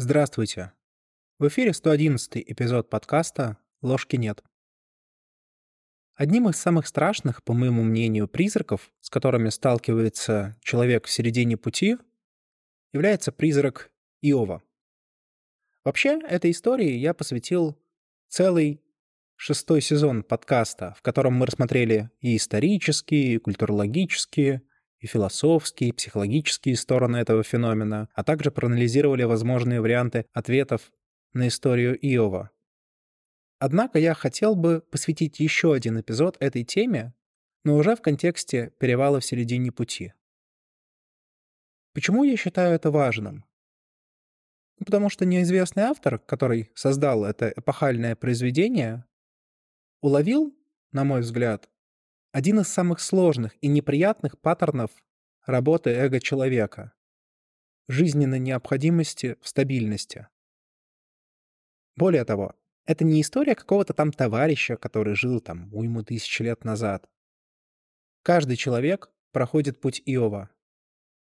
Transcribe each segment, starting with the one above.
Здравствуйте. В эфире 111 эпизод подкаста «Ложки нет». Одним из самых страшных, по моему мнению, призраков, с которыми сталкивается человек в середине пути, является призрак Иова. Вообще, этой истории я посвятил целый шестой сезон подкаста, в котором мы рассмотрели и исторические, и культурологические, и философские, и психологические стороны этого феномена, а также проанализировали возможные варианты ответов на историю Иова. Однако я хотел бы посвятить еще один эпизод этой теме, но уже в контексте перевала в середине пути. Почему я считаю это важным? Ну, потому что неизвестный автор, который создал это эпохальное произведение, уловил, на мой взгляд, один из самых сложных и неприятных паттернов работы эго человека — жизненной необходимости в стабильности. Более того, это не история какого-то там товарища, который жил там уйму тысяч лет назад. Каждый человек проходит путь Иова,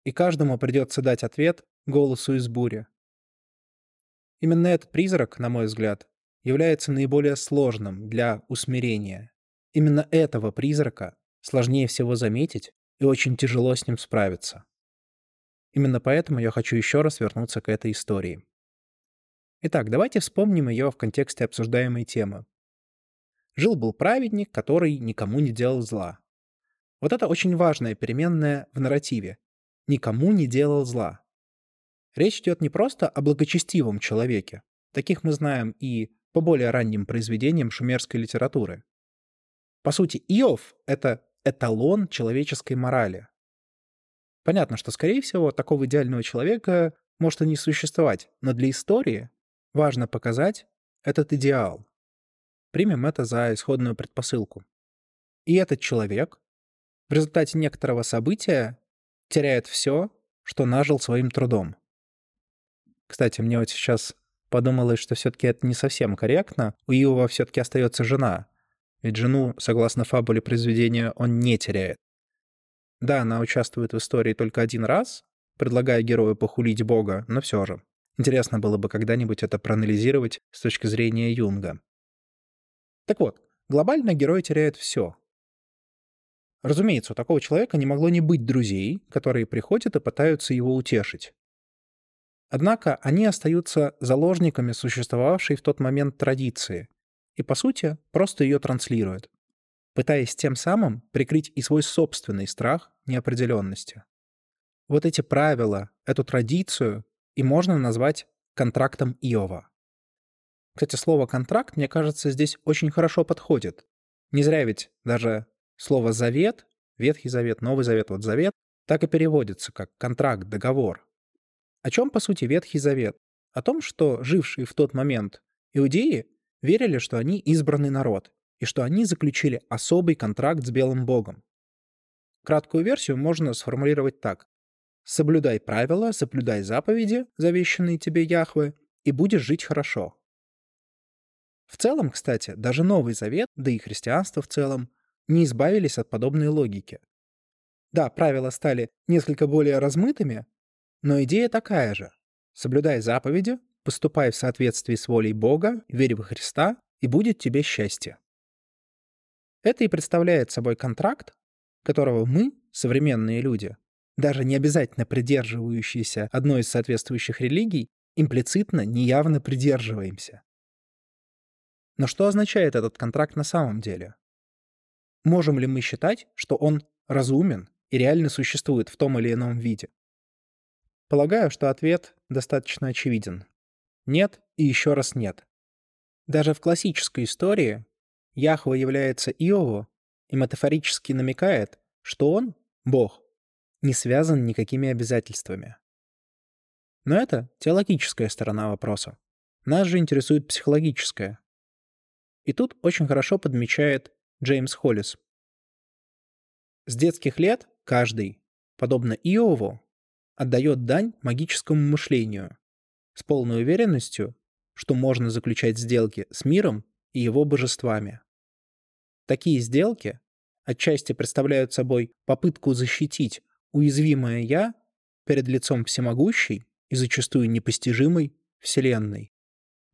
и каждому придется дать ответ голосу из бури. Именно этот призрак, на мой взгляд, является наиболее сложным для усмирения. Именно этого призрака сложнее всего заметить и очень тяжело с ним справиться. Именно поэтому я хочу еще раз вернуться к этой истории. Итак, давайте вспомним ее в контексте обсуждаемой темы. Жил-был праведник, который никому не делал зла. Вот это очень важная переменная в нарративе. Никому не делал зла. Речь идет не просто о благочестивом человеке. Таких мы знаем и по более ранним произведениям шумерской литературы. По сути, Иов — это эталон человеческой морали. Понятно, что, скорее всего, такого идеального человека может и не существовать, но для истории важно показать этот идеал. Примем это за исходную предпосылку. И этот человек в результате некоторого события теряет все, что нажил своим трудом. Кстати, мне вот сейчас подумалось, что все-таки это не совсем корректно. У Иова все-таки остается жена, ведь жену, согласно фабуле произведения, он не теряет. Да, она участвует в истории только один раз, предлагая герою похулить Бога, но все же. Интересно было бы когда-нибудь это проанализировать с точки зрения Юнга. Так вот, глобально герой теряет все. Разумеется, у такого человека не могло не быть друзей, которые приходят и пытаются его утешить. Однако они остаются заложниками существовавшей в тот момент традиции, и, по сути, просто ее транслирует, пытаясь тем самым прикрыть и свой собственный страх неопределенности. Вот эти правила, эту традицию и можно назвать контрактом Иова. Кстати, слово «контракт», мне кажется, здесь очень хорошо подходит. Не зря ведь даже слово «завет», Ветхий Завет, Новый Завет, вот Завет, так и переводится как контракт, договор. О чем, по сути, Ветхий Завет? О том, что жившие в тот момент иудеи верили, что они избранный народ и что они заключили особый контракт с Белым Богом. Краткую версию можно сформулировать так. «Соблюдай правила, соблюдай заповеди, завещанные тебе Яхве, и будешь жить хорошо». В целом, кстати, даже Новый Завет, да и христианство в целом, не избавились от подобной логики. Да, правила стали несколько более размытыми, но идея такая же. Соблюдай заповеди, поступай в соответствии с волей Бога, верь во Христа, и будет тебе счастье. Это и представляет собой контракт, которого мы, современные люди, даже не обязательно придерживающиеся одной из соответствующих религий, имплицитно, неявно придерживаемся. Но что означает этот контракт на самом деле? Можем ли мы считать, что он разумен и реально существует в том или ином виде? Полагаю, что ответ достаточно очевиден. Нет и еще раз нет. Даже в классической истории Яхва является Иову и метафорически намекает, что он, Бог, не связан никакими обязательствами. Но это теологическая сторона вопроса. Нас же интересует психологическая. И тут очень хорошо подмечает Джеймс Холлис. С детских лет каждый, подобно Иову, отдает дань магическому мышлению, с полной уверенностью, что можно заключать сделки с миром и его божествами. Такие сделки отчасти представляют собой попытку защитить уязвимое «я» перед лицом всемогущей и зачастую непостижимой Вселенной.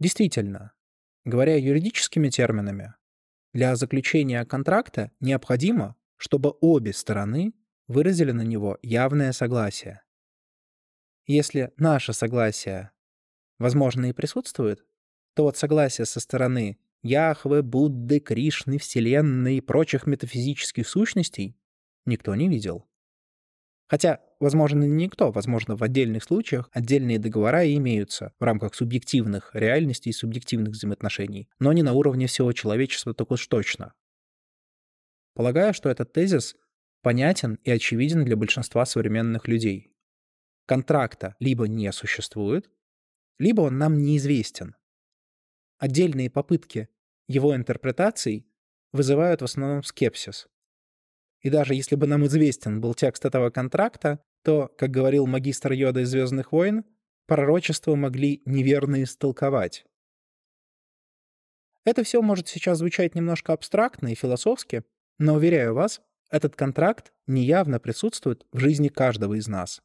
Действительно, говоря юридическими терминами, для заключения контракта необходимо, чтобы обе стороны выразили на него явное согласие. Если наше согласие, возможно, и присутствует, то вот согласие со стороны Яхве, Будды, Кришны, Вселенной и прочих метафизических сущностей никто не видел. Хотя, возможно, не никто, возможно, в отдельных случаях отдельные договора имеются в рамках субъективных реальностей и субъективных взаимоотношений, но не на уровне всего человечества так уж точно. Полагаю, что этот тезис понятен и очевиден для большинства современных людей контракта либо не существует, либо он нам неизвестен. Отдельные попытки его интерпретаций вызывают в основном скепсис. И даже если бы нам известен был текст этого контракта, то, как говорил магистр Йода из «Звездных войн», пророчество могли неверно истолковать. Это все может сейчас звучать немножко абстрактно и философски, но, уверяю вас, этот контракт неявно присутствует в жизни каждого из нас.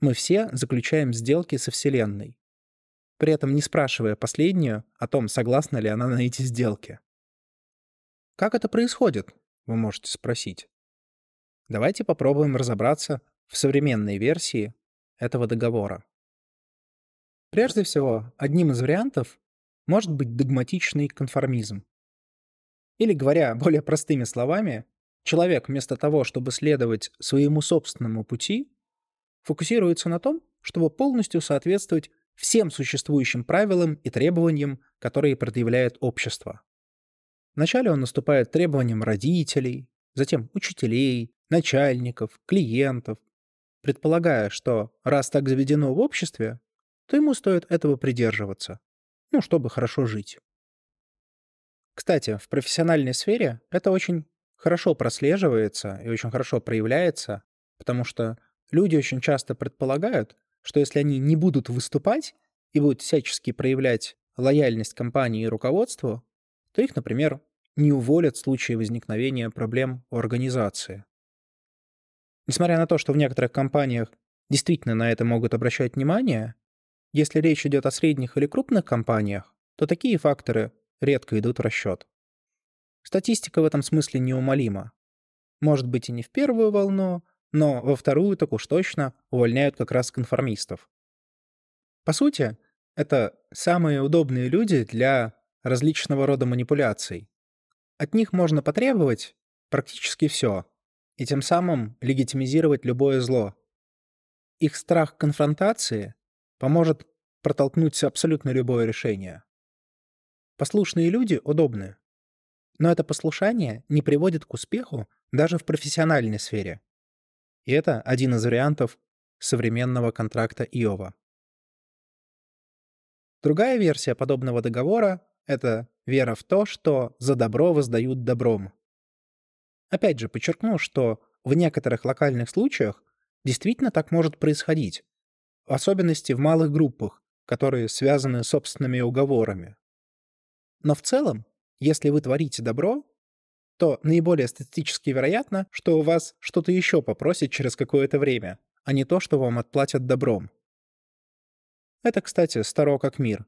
Мы все заключаем сделки со Вселенной, при этом не спрашивая последнюю о том, согласна ли она на эти сделки. Как это происходит, вы можете спросить. Давайте попробуем разобраться в современной версии этого договора. Прежде всего, одним из вариантов может быть догматичный конформизм. Или, говоря более простыми словами, человек вместо того, чтобы следовать своему собственному пути, фокусируется на том, чтобы полностью соответствовать всем существующим правилам и требованиям, которые предъявляет общество. Вначале он наступает требованиям родителей, затем учителей, начальников, клиентов, предполагая, что раз так заведено в обществе, то ему стоит этого придерживаться, ну, чтобы хорошо жить. Кстати, в профессиональной сфере это очень хорошо прослеживается и очень хорошо проявляется, потому что Люди очень часто предполагают, что если они не будут выступать и будут всячески проявлять лояльность компании и руководству, то их, например, не уволят в случае возникновения проблем у организации. Несмотря на то, что в некоторых компаниях действительно на это могут обращать внимание, если речь идет о средних или крупных компаниях, то такие факторы редко идут в расчет. Статистика в этом смысле неумолима. Может быть и не в первую волну, но во вторую так уж точно увольняют как раз конформистов. По сути, это самые удобные люди для различного рода манипуляций. От них можно потребовать практически все, и тем самым легитимизировать любое зло. Их страх конфронтации поможет протолкнуть абсолютно любое решение. Послушные люди удобны, но это послушание не приводит к успеху даже в профессиональной сфере. И это один из вариантов современного контракта Иова. Другая версия подобного договора — это вера в то, что за добро воздают добром. Опять же, подчеркну, что в некоторых локальных случаях действительно так может происходить, в особенности в малых группах, которые связаны собственными уговорами. Но в целом, если вы творите добро, то наиболее статистически вероятно, что у вас что-то еще попросят через какое-то время, а не то, что вам отплатят добром. Это, кстати, старо как мир.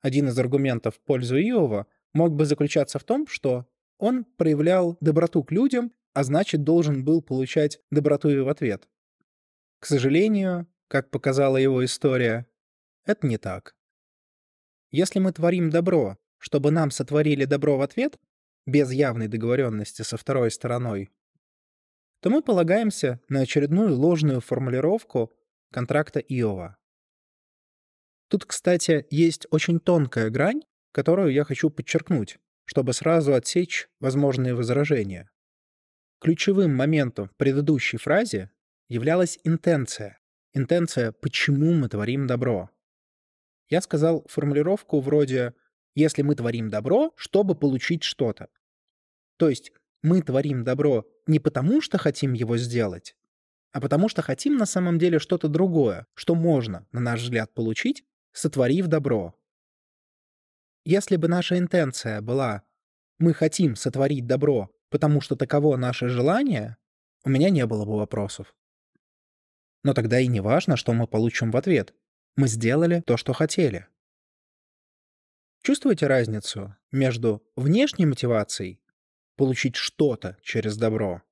Один из аргументов в пользу Иова мог бы заключаться в том, что он проявлял доброту к людям, а значит должен был получать доброту и в ответ. К сожалению, как показала его история, это не так. Если мы творим добро, чтобы нам сотворили добро в ответ, без явной договоренности со второй стороной, то мы полагаемся на очередную ложную формулировку контракта Иова. Тут, кстати, есть очень тонкая грань, которую я хочу подчеркнуть, чтобы сразу отсечь возможные возражения. Ключевым моментом в предыдущей фразе являлась интенция. Интенция «почему мы творим добро?». Я сказал формулировку вроде если мы творим добро, чтобы получить что-то. То есть мы творим добро не потому, что хотим его сделать, а потому что хотим на самом деле что-то другое, что можно, на наш взгляд, получить, сотворив добро. Если бы наша интенция была «мы хотим сотворить добро, потому что таково наше желание», у меня не было бы вопросов. Но тогда и не важно, что мы получим в ответ. мы сделали то, что хотели. Чувствуете разницу между внешней мотивацией получить что-то через добро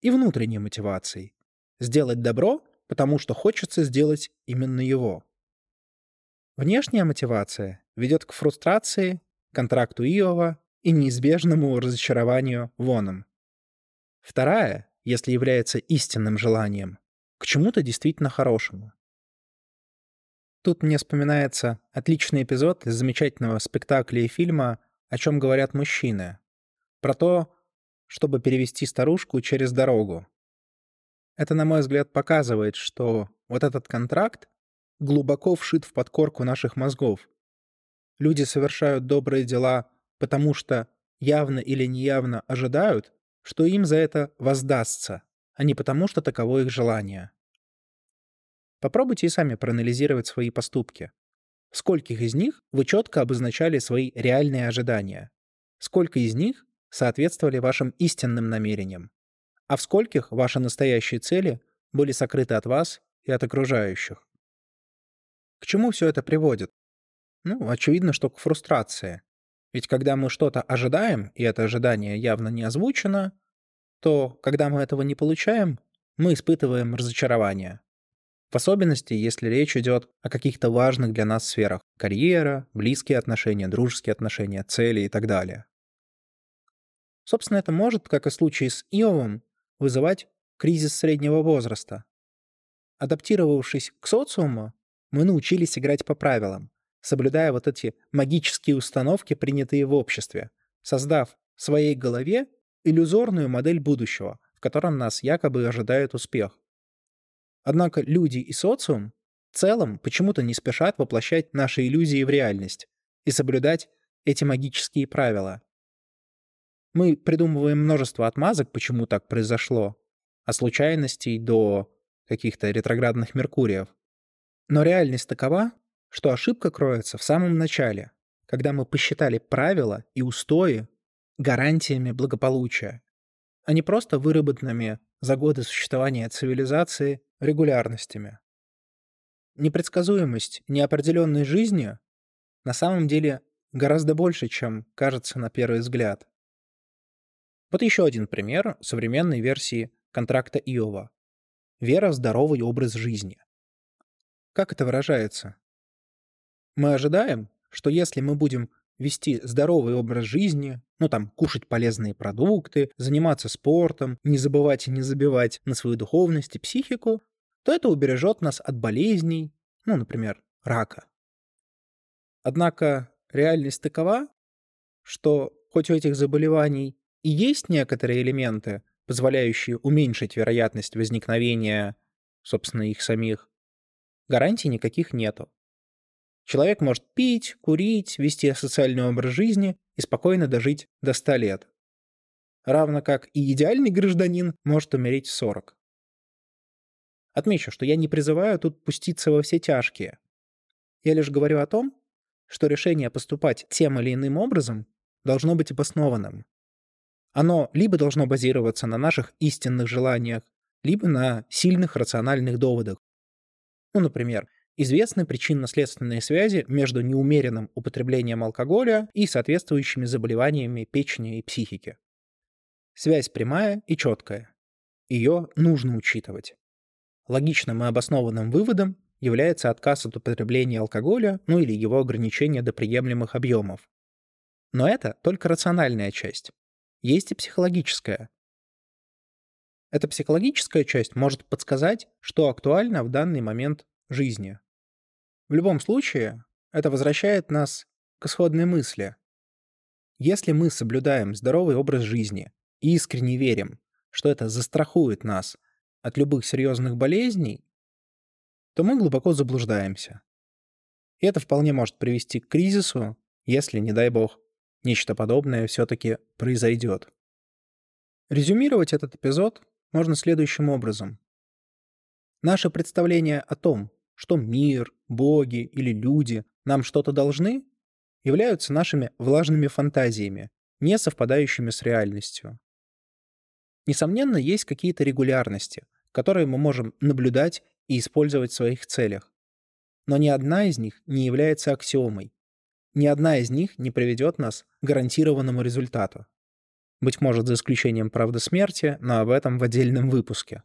и внутренней мотивацией сделать добро, потому что хочется сделать именно его. Внешняя мотивация ведет к фрустрации, контракту Иова и неизбежному разочарованию воном. Вторая, если является истинным желанием, к чему-то действительно хорошему. Тут мне вспоминается отличный эпизод из замечательного спектакля и фильма «О чем говорят мужчины». Про то, чтобы перевести старушку через дорогу. Это, на мой взгляд, показывает, что вот этот контракт глубоко вшит в подкорку наших мозгов. Люди совершают добрые дела, потому что явно или неявно ожидают, что им за это воздастся, а не потому, что таково их желание. Попробуйте и сами проанализировать свои поступки. В скольких из них вы четко обозначали свои реальные ожидания? Сколько из них соответствовали вашим истинным намерениям? А в скольких ваши настоящие цели были сокрыты от вас и от окружающих? К чему все это приводит? Ну, очевидно, что к фрустрации. Ведь когда мы что-то ожидаем, и это ожидание явно не озвучено, то, когда мы этого не получаем, мы испытываем разочарование. В особенности, если речь идет о каких-то важных для нас сферах – карьера, близкие отношения, дружеские отношения, цели и так далее. Собственно, это может, как и в случае с Иовом, вызывать кризис среднего возраста. Адаптировавшись к социуму, мы научились играть по правилам, соблюдая вот эти магические установки, принятые в обществе, создав в своей голове иллюзорную модель будущего, в котором нас якобы ожидает успех. Однако люди и социум в целом почему-то не спешат воплощать наши иллюзии в реальность и соблюдать эти магические правила. Мы придумываем множество отмазок, почему так произошло, от случайностей до каких-то ретроградных Меркуриев. Но реальность такова, что ошибка кроется в самом начале, когда мы посчитали правила и устои гарантиями благополучия, а не просто выработанными за годы существования цивилизации регулярностями. Непредсказуемость неопределенной жизни на самом деле гораздо больше, чем кажется на первый взгляд. Вот еще один пример современной версии контракта Иова. Вера в здоровый образ жизни. Как это выражается? Мы ожидаем, что если мы будем вести здоровый образ жизни, ну там, кушать полезные продукты, заниматься спортом, не забывать и не забивать на свою духовность и психику, то это убережет нас от болезней, ну, например, рака. Однако реальность такова, что хоть у этих заболеваний и есть некоторые элементы, позволяющие уменьшить вероятность возникновения, собственно, их самих, гарантий никаких нету. Человек может пить, курить, вести социальный образ жизни и спокойно дожить до 100 лет. Равно как и идеальный гражданин может умереть в 40. Отмечу, что я не призываю тут пуститься во все тяжкие. Я лишь говорю о том, что решение поступать тем или иным образом должно быть обоснованным. Оно либо должно базироваться на наших истинных желаниях, либо на сильных рациональных доводах. Ну, например, Известны причинно-следственные связи между неумеренным употреблением алкоголя и соответствующими заболеваниями печени и психики. Связь прямая и четкая. Ее нужно учитывать. Логичным и обоснованным выводом является отказ от употребления алкоголя, ну или его ограничение до приемлемых объемов. Но это только рациональная часть. Есть и психологическая. Эта психологическая часть может подсказать, что актуально в данный момент жизни. В любом случае, это возвращает нас к исходной мысли. Если мы соблюдаем здоровый образ жизни и искренне верим, что это застрахует нас от любых серьезных болезней, то мы глубоко заблуждаемся. И это вполне может привести к кризису, если, не дай бог, нечто подобное все-таки произойдет. Резюмировать этот эпизод можно следующим образом. Наше представление о том, что мир, боги или люди нам что-то должны, являются нашими влажными фантазиями, не совпадающими с реальностью. Несомненно, есть какие-то регулярности, которые мы можем наблюдать и использовать в своих целях. но ни одна из них не является аксиомой. Ни одна из них не приведет нас к гарантированному результату. Быть может, за исключением правды смерти, но об этом в отдельном выпуске.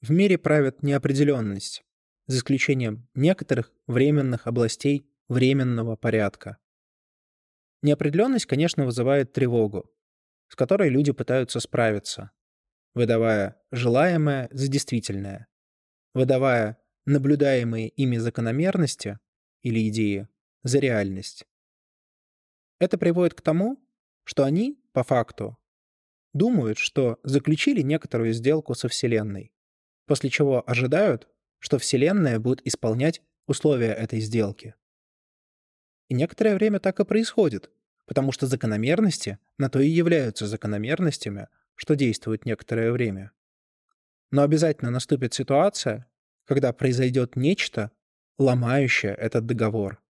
В мире правит неопределенность, за исключением некоторых временных областей временного порядка. Неопределенность, конечно, вызывает тревогу, с которой люди пытаются справиться, выдавая желаемое за действительное, выдавая наблюдаемые ими закономерности или идеи за реальность. Это приводит к тому, что они, по факту, думают, что заключили некоторую сделку со Вселенной, после чего ожидают, что Вселенная будет исполнять условия этой сделки. И некоторое время так и происходит, потому что закономерности на то и являются закономерностями, что действуют некоторое время. Но обязательно наступит ситуация, когда произойдет нечто, ломающее этот договор.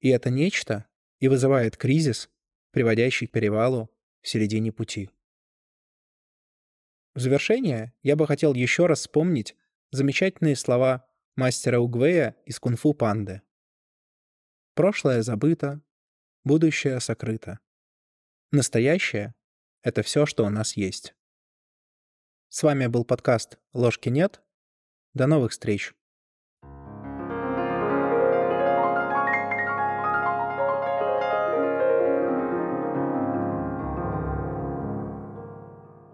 И это нечто и вызывает кризис, приводящий к перевалу в середине пути. В завершение я бы хотел еще раз вспомнить замечательные слова мастера Угвея из кунг-фу панды. Прошлое забыто, будущее сокрыто. Настоящее — это все, что у нас есть. С вами был подкаст «Ложки нет». До новых встреч!